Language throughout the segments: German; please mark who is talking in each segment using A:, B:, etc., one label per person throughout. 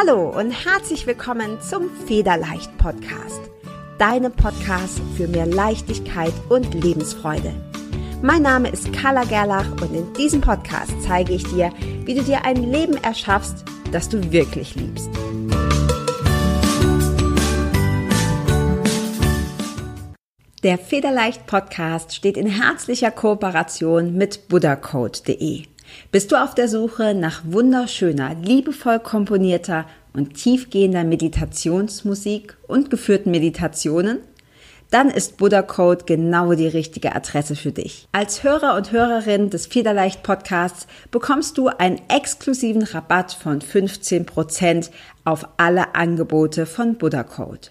A: Hallo und herzlich willkommen zum Federleicht Podcast. Deinem Podcast für mehr Leichtigkeit und Lebensfreude. Mein Name ist Carla Gerlach und in diesem Podcast zeige ich dir, wie du dir ein Leben erschaffst, das du wirklich liebst. Der Federleicht Podcast steht in herzlicher Kooperation mit buddhacode.de. Bist du auf der Suche nach wunderschöner, liebevoll komponierter und tiefgehender Meditationsmusik und geführten Meditationen? Dann ist Buddha Code genau die richtige Adresse für dich. Als Hörer und Hörerin des Federleicht Podcasts bekommst du einen exklusiven Rabatt von 15% auf alle Angebote von Buddha Code.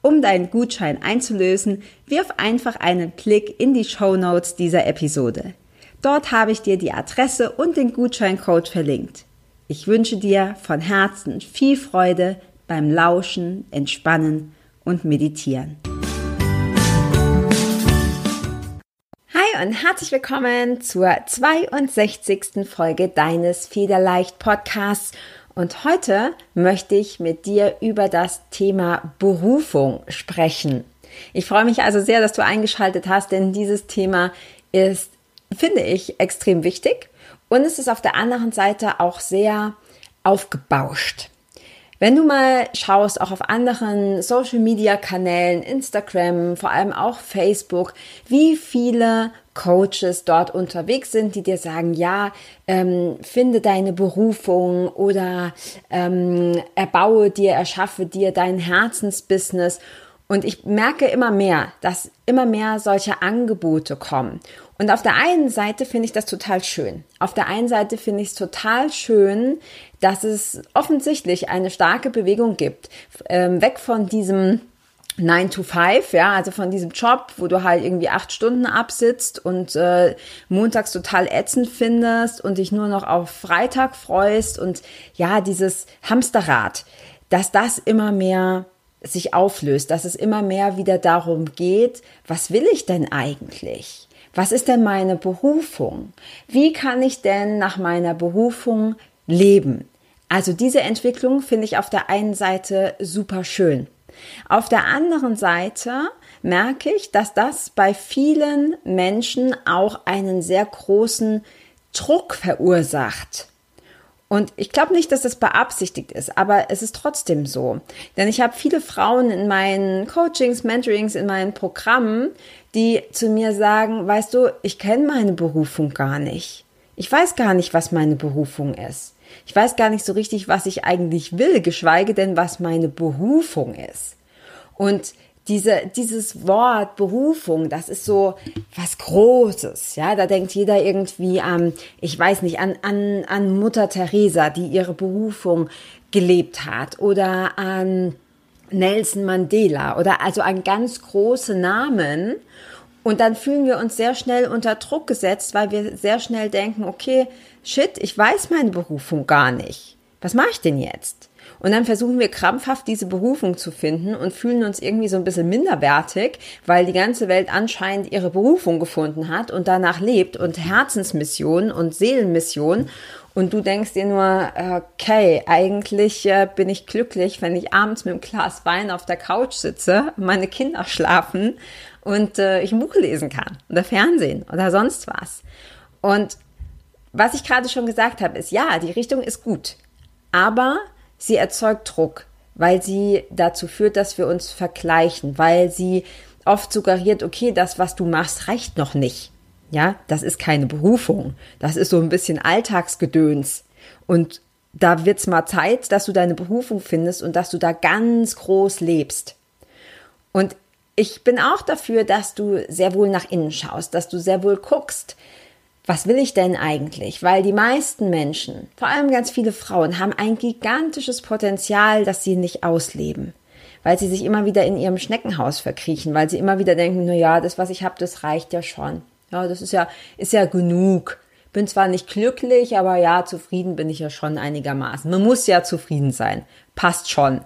A: Um deinen Gutschein einzulösen, wirf einfach einen Blick in die Show Notes dieser Episode. Dort habe ich dir die Adresse und den Gutscheincode verlinkt. Ich wünsche dir von Herzen viel Freude beim Lauschen, Entspannen und Meditieren. Hi und herzlich willkommen zur 62. Folge deines Federleicht Podcasts. Und heute möchte ich mit dir über das Thema Berufung sprechen. Ich freue mich also sehr, dass du eingeschaltet hast, denn dieses Thema ist finde ich extrem wichtig. Und es ist auf der anderen Seite auch sehr aufgebauscht. Wenn du mal schaust, auch auf anderen Social-Media-Kanälen, Instagram, vor allem auch Facebook, wie viele Coaches dort unterwegs sind, die dir sagen, ja, ähm, finde deine Berufung oder ähm, erbaue dir, erschaffe dir dein Herzensbusiness. Und ich merke immer mehr, dass immer mehr solche Angebote kommen. Und auf der einen Seite finde ich das total schön. Auf der einen Seite finde ich es total schön, dass es offensichtlich eine starke Bewegung gibt, ähm, weg von diesem 9 to 5, ja, also von diesem Job, wo du halt irgendwie acht Stunden absitzt und äh, montags total ätzend findest und dich nur noch auf Freitag freust und ja, dieses Hamsterrad, dass das immer mehr sich auflöst, dass es immer mehr wieder darum geht, was will ich denn eigentlich? Was ist denn meine Berufung? Wie kann ich denn nach meiner Berufung leben? Also diese Entwicklung finde ich auf der einen Seite super schön. Auf der anderen Seite merke ich, dass das bei vielen Menschen auch einen sehr großen Druck verursacht. Und ich glaube nicht, dass das beabsichtigt ist, aber es ist trotzdem so. Denn ich habe viele Frauen in meinen Coachings, Mentorings, in meinen Programmen, die zu mir sagen, weißt du, ich kenne meine Berufung gar nicht. Ich weiß gar nicht, was meine Berufung ist. Ich weiß gar nicht so richtig, was ich eigentlich will, geschweige denn, was meine Berufung ist. Und diese, dieses Wort Berufung, das ist so was Großes, ja, da denkt jeder irgendwie an, ich weiß nicht, an, an, an Mutter Teresa, die ihre Berufung gelebt hat oder an Nelson Mandela oder also an ganz große Namen. Und dann fühlen wir uns sehr schnell unter Druck gesetzt, weil wir sehr schnell denken, okay, shit, ich weiß meine Berufung gar nicht. Was mache ich denn jetzt? Und dann versuchen wir krampfhaft diese Berufung zu finden und fühlen uns irgendwie so ein bisschen minderwertig, weil die ganze Welt anscheinend ihre Berufung gefunden hat und danach lebt und Herzensmission und Seelenmission und du denkst dir nur, okay, eigentlich äh, bin ich glücklich, wenn ich abends mit einem Glas Wein auf der Couch sitze, meine Kinder schlafen und äh, ich ein Buch lesen kann oder Fernsehen oder sonst was. Und was ich gerade schon gesagt habe, ist ja, die Richtung ist gut, aber sie erzeugt Druck, weil sie dazu führt, dass wir uns vergleichen, weil sie oft suggeriert, okay, das, was du machst, reicht noch nicht. Ja, das ist keine Berufung. Das ist so ein bisschen Alltagsgedöns. Und da wird's mal Zeit, dass du deine Berufung findest und dass du da ganz groß lebst. Und ich bin auch dafür, dass du sehr wohl nach innen schaust, dass du sehr wohl guckst, was will ich denn eigentlich? Weil die meisten Menschen, vor allem ganz viele Frauen, haben ein gigantisches Potenzial, das sie nicht ausleben. Weil sie sich immer wieder in ihrem Schneckenhaus verkriechen, weil sie immer wieder denken, na ja, das, was ich habe, das reicht ja schon. Ja, das ist ja, ist ja genug. Bin zwar nicht glücklich, aber ja, zufrieden bin ich ja schon einigermaßen. Man muss ja zufrieden sein. Passt schon.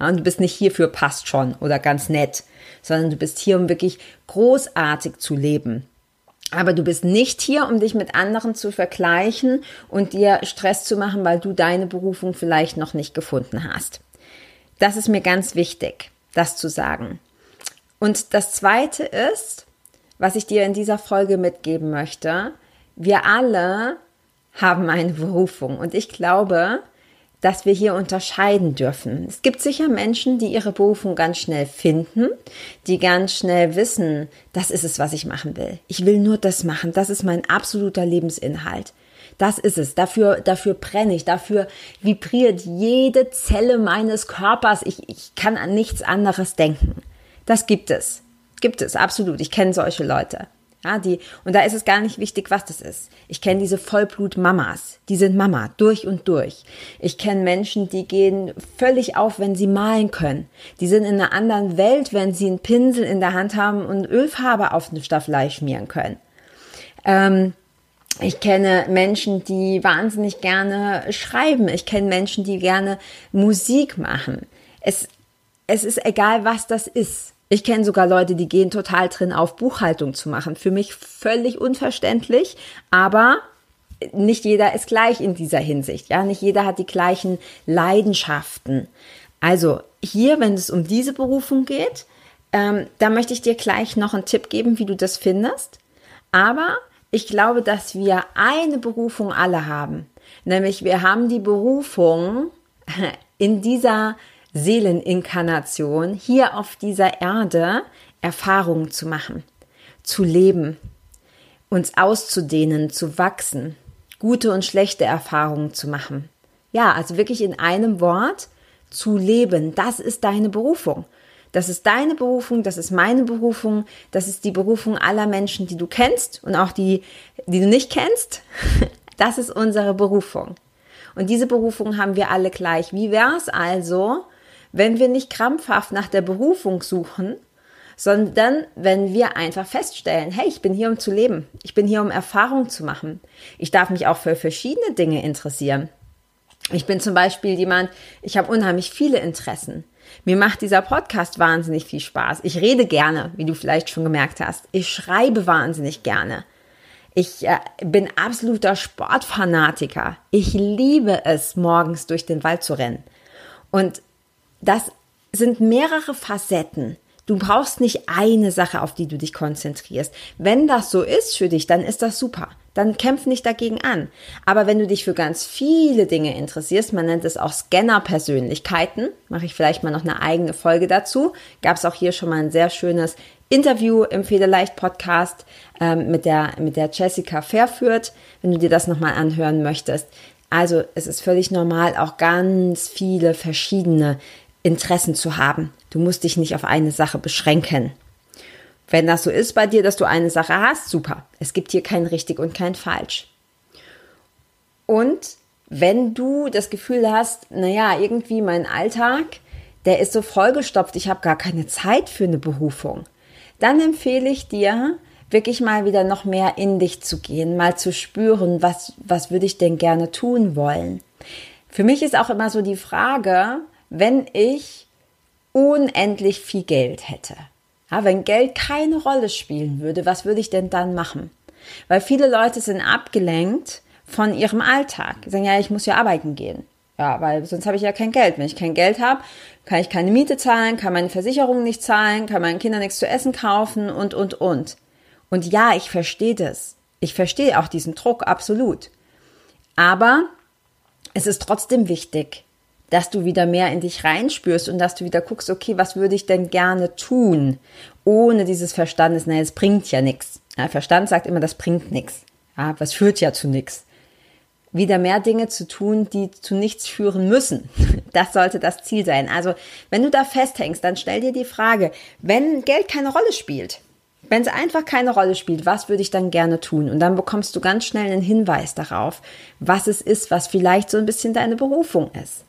A: Ja, und du bist nicht hier für passt schon oder ganz nett, sondern du bist hier, um wirklich großartig zu leben. Aber du bist nicht hier, um dich mit anderen zu vergleichen und dir Stress zu machen, weil du deine Berufung vielleicht noch nicht gefunden hast. Das ist mir ganz wichtig, das zu sagen. Und das Zweite ist, was ich dir in dieser Folge mitgeben möchte, wir alle haben eine Berufung. Und ich glaube, dass wir hier unterscheiden dürfen. Es gibt sicher Menschen, die ihre Berufung ganz schnell finden, die ganz schnell wissen, das ist es, was ich machen will. Ich will nur das machen. Das ist mein absoluter Lebensinhalt. Das ist es. Dafür, dafür brenne ich. Dafür vibriert jede Zelle meines Körpers. Ich, ich kann an nichts anderes denken. Das gibt es. Gibt es, absolut. Ich kenne solche Leute. Ja, die, und da ist es gar nicht wichtig, was das ist. Ich kenne diese Vollblut-Mamas. Die sind Mama, durch und durch. Ich kenne Menschen, die gehen völlig auf, wenn sie malen können. Die sind in einer anderen Welt, wenn sie einen Pinsel in der Hand haben und Ölfarbe auf eine Staffelei schmieren können. Ähm, ich kenne Menschen, die wahnsinnig gerne schreiben. Ich kenne Menschen, die gerne Musik machen. Es, es ist egal, was das ist. Ich kenne sogar Leute, die gehen total drin auf, Buchhaltung zu machen. Für mich völlig unverständlich, aber nicht jeder ist gleich in dieser Hinsicht. Ja, nicht jeder hat die gleichen Leidenschaften. Also hier, wenn es um diese Berufung geht, ähm, da möchte ich dir gleich noch einen Tipp geben, wie du das findest. Aber ich glaube, dass wir eine Berufung alle haben. Nämlich wir haben die Berufung in dieser Seeleninkarnation hier auf dieser Erde Erfahrungen zu machen, zu leben, uns auszudehnen, zu wachsen, gute und schlechte Erfahrungen zu machen. Ja, also wirklich in einem Wort zu leben, das ist deine Berufung. Das ist deine Berufung, das ist meine Berufung, das ist die Berufung aller Menschen, die du kennst und auch die, die du nicht kennst. Das ist unsere Berufung. Und diese Berufung haben wir alle gleich. Wie wäre es also, wenn wir nicht krampfhaft nach der Berufung suchen, sondern wenn wir einfach feststellen, hey, ich bin hier, um zu leben. Ich bin hier, um Erfahrung zu machen. Ich darf mich auch für verschiedene Dinge interessieren. Ich bin zum Beispiel jemand, ich habe unheimlich viele Interessen. Mir macht dieser Podcast wahnsinnig viel Spaß. Ich rede gerne, wie du vielleicht schon gemerkt hast. Ich schreibe wahnsinnig gerne. Ich äh, bin absoluter Sportfanatiker. Ich liebe es, morgens durch den Wald zu rennen. Und das sind mehrere Facetten. Du brauchst nicht eine Sache, auf die du dich konzentrierst. Wenn das so ist für dich, dann ist das super. Dann kämpf nicht dagegen an. Aber wenn du dich für ganz viele Dinge interessierst, man nennt es auch Scanner-Persönlichkeiten, mache ich vielleicht mal noch eine eigene Folge dazu. Gab es auch hier schon mal ein sehr schönes Interview im Federleicht-Podcast ähm, mit, der, mit der Jessica Fairführt, wenn du dir das nochmal anhören möchtest. Also es ist völlig normal, auch ganz viele verschiedene Interessen zu haben. Du musst dich nicht auf eine Sache beschränken. Wenn das so ist bei dir, dass du eine Sache hast, super. Es gibt hier kein richtig und kein falsch. Und wenn du das Gefühl hast, naja, irgendwie mein Alltag, der ist so vollgestopft, ich habe gar keine Zeit für eine Berufung, dann empfehle ich dir, wirklich mal wieder noch mehr in dich zu gehen, mal zu spüren, was, was würde ich denn gerne tun wollen. Für mich ist auch immer so die Frage, wenn ich unendlich viel Geld hätte. Ja, wenn Geld keine Rolle spielen würde, was würde ich denn dann machen? Weil viele Leute sind abgelenkt von ihrem Alltag. Die sagen, ja, ich muss ja arbeiten gehen. Ja, weil sonst habe ich ja kein Geld. Wenn ich kein Geld habe, kann ich keine Miete zahlen, kann meine Versicherung nicht zahlen, kann meinen Kindern nichts zu essen kaufen und, und, und. Und ja, ich verstehe das. Ich verstehe auch diesen Druck, absolut. Aber es ist trotzdem wichtig, dass du wieder mehr in dich reinspürst und dass du wieder guckst, okay, was würde ich denn gerne tun, ohne dieses Verstandes, naja, es bringt ja nichts. Ja, Verstand sagt immer, das bringt nichts. Ja, was führt ja zu nichts. Wieder mehr Dinge zu tun, die zu nichts führen müssen. Das sollte das Ziel sein. Also, wenn du da festhängst, dann stell dir die Frage, wenn Geld keine Rolle spielt, wenn es einfach keine Rolle spielt, was würde ich dann gerne tun? Und dann bekommst du ganz schnell einen Hinweis darauf, was es ist, was vielleicht so ein bisschen deine Berufung ist.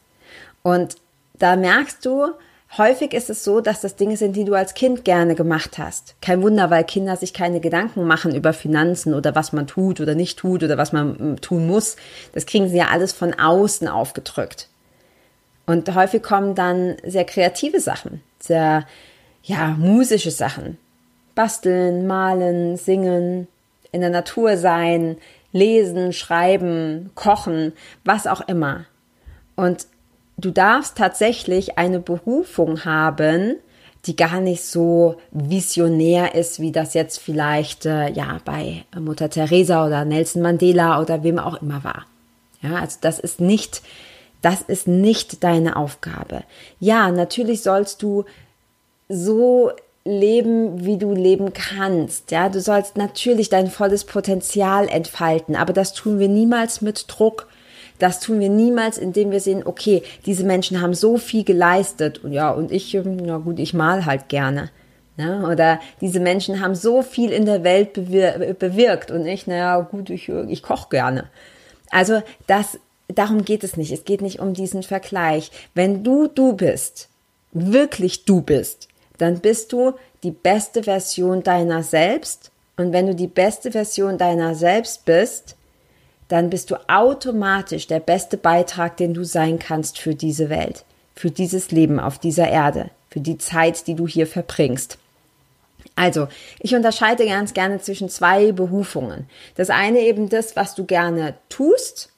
A: Und da merkst du, häufig ist es so, dass das Dinge sind, die du als Kind gerne gemacht hast. Kein Wunder, weil Kinder sich keine Gedanken machen über Finanzen oder was man tut oder nicht tut oder was man hm, tun muss. Das kriegen sie ja alles von außen aufgedrückt. Und häufig kommen dann sehr kreative Sachen, sehr, ja, musische Sachen. Basteln, malen, singen, in der Natur sein, lesen, schreiben, kochen, was auch immer. Und du darfst tatsächlich eine Berufung haben, die gar nicht so visionär ist, wie das jetzt vielleicht äh, ja bei Mutter Teresa oder Nelson Mandela oder wem auch immer war. Ja, also das ist nicht, das ist nicht deine Aufgabe. Ja, natürlich sollst du so leben, wie du leben kannst. Ja, du sollst natürlich dein volles Potenzial entfalten, aber das tun wir niemals mit Druck. Das tun wir niemals, indem wir sehen, okay, diese Menschen haben so viel geleistet und ja, und ich, ähm, na gut, ich mal halt gerne. Ja, oder diese Menschen haben so viel in der Welt bewir bewirkt und ich, naja, gut, ich, ich koche gerne. Also das, darum geht es nicht. Es geht nicht um diesen Vergleich. Wenn du du bist, wirklich du bist, dann bist du die beste Version deiner selbst. Und wenn du die beste Version deiner selbst bist, dann bist du automatisch der beste Beitrag, den du sein kannst für diese Welt, für dieses Leben auf dieser Erde, für die Zeit, die du hier verbringst. Also, ich unterscheide ganz gerne zwischen zwei Berufungen. Das eine eben das, was du gerne tust,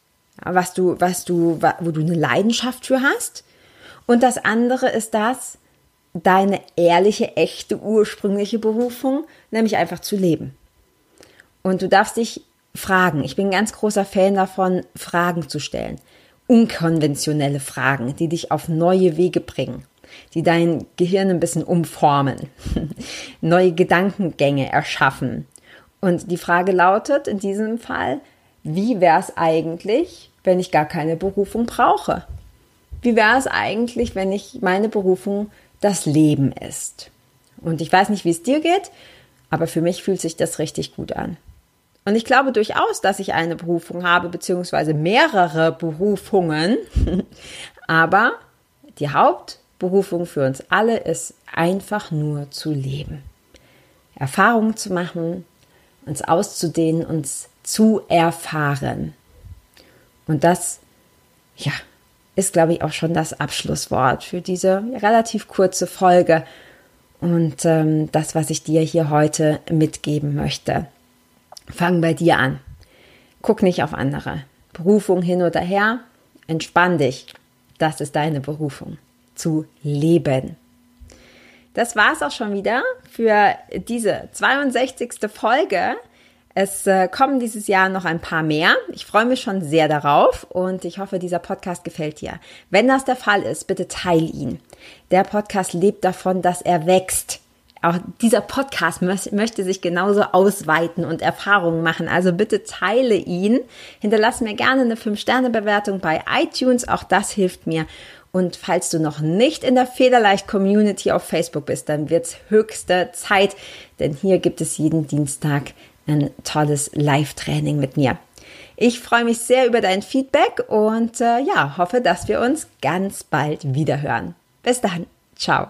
A: was du, was du, wo du eine Leidenschaft für hast. Und das andere ist das, deine ehrliche, echte, ursprüngliche Berufung, nämlich einfach zu leben. Und du darfst dich fragen. Ich bin ein ganz großer Fan davon, Fragen zu stellen. Unkonventionelle Fragen, die dich auf neue Wege bringen, die dein Gehirn ein bisschen umformen, neue Gedankengänge erschaffen. Und die Frage lautet in diesem Fall, wie wäre es eigentlich, wenn ich gar keine Berufung brauche? Wie wäre es eigentlich, wenn ich meine Berufung das Leben ist. Und ich weiß nicht, wie es dir geht, aber für mich fühlt sich das richtig gut an. Und ich glaube durchaus, dass ich eine Berufung habe, beziehungsweise mehrere Berufungen. aber die Hauptberufung für uns alle ist einfach nur zu leben. Erfahrungen zu machen, uns auszudehnen, uns zu erfahren. Und das, ja, ist, glaube ich, auch schon das Abschlusswort für diese relativ kurze Folge und ähm, das, was ich dir hier heute mitgeben möchte. Fang bei dir an. Guck nicht auf andere. Berufung hin oder her. Entspann dich. Das ist deine Berufung. Zu leben. Das war es auch schon wieder für diese 62. Folge es äh, kommen dieses Jahr noch ein paar mehr. Ich freue mich schon sehr darauf und ich hoffe, dieser Podcast gefällt dir. Wenn das der Fall ist, bitte teile ihn. Der Podcast lebt davon, dass er wächst. Auch dieser Podcast möchte sich genauso ausweiten und Erfahrungen machen. Also bitte teile ihn. Hinterlass mir gerne eine 5-Sterne-Bewertung bei iTunes. Auch das hilft mir. Und falls du noch nicht in der Federleicht Community auf Facebook bist, dann wird es höchste Zeit, denn hier gibt es jeden Dienstag ein tolles Live-Training mit mir. Ich freue mich sehr über dein Feedback und äh, ja, hoffe, dass wir uns ganz bald wieder hören. Bis dann. Ciao.